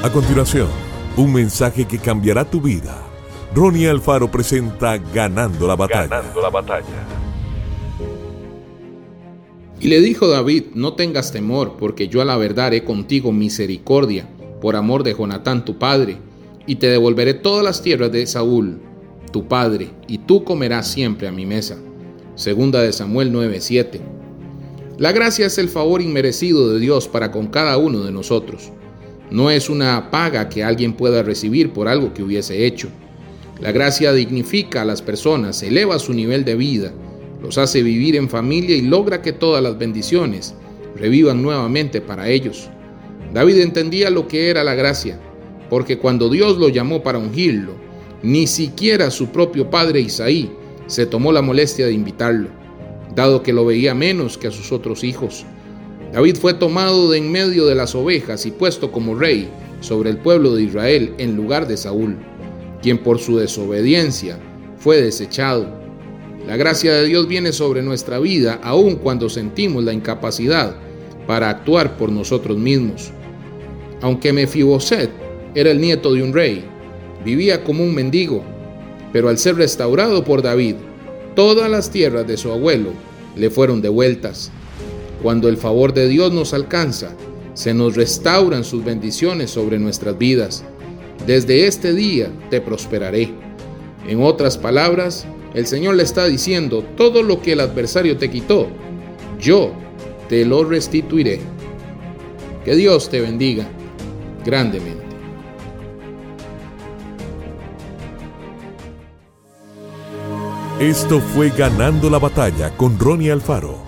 A continuación, un mensaje que cambiará tu vida. Ronnie Alfaro presenta Ganando la batalla. Ganando la batalla. Y le dijo David, no tengas temor, porque yo a la verdad haré contigo misericordia, por amor de Jonatán tu padre, y te devolveré todas las tierras de Saúl, tu padre, y tú comerás siempre a mi mesa. Segunda de Samuel 9:7. La gracia es el favor inmerecido de Dios para con cada uno de nosotros. No es una paga que alguien pueda recibir por algo que hubiese hecho. La gracia dignifica a las personas, eleva su nivel de vida, los hace vivir en familia y logra que todas las bendiciones revivan nuevamente para ellos. David entendía lo que era la gracia, porque cuando Dios lo llamó para ungirlo, ni siquiera su propio padre Isaí se tomó la molestia de invitarlo, dado que lo veía menos que a sus otros hijos. David fue tomado de en medio de las ovejas y puesto como rey sobre el pueblo de Israel en lugar de Saúl, quien por su desobediencia fue desechado. La gracia de Dios viene sobre nuestra vida aun cuando sentimos la incapacidad para actuar por nosotros mismos. Aunque Mefiboset era el nieto de un rey, vivía como un mendigo, pero al ser restaurado por David, todas las tierras de su abuelo le fueron devueltas. Cuando el favor de Dios nos alcanza, se nos restauran sus bendiciones sobre nuestras vidas. Desde este día te prosperaré. En otras palabras, el Señor le está diciendo, todo lo que el adversario te quitó, yo te lo restituiré. Que Dios te bendiga grandemente. Esto fue Ganando la batalla con Ronnie Alfaro.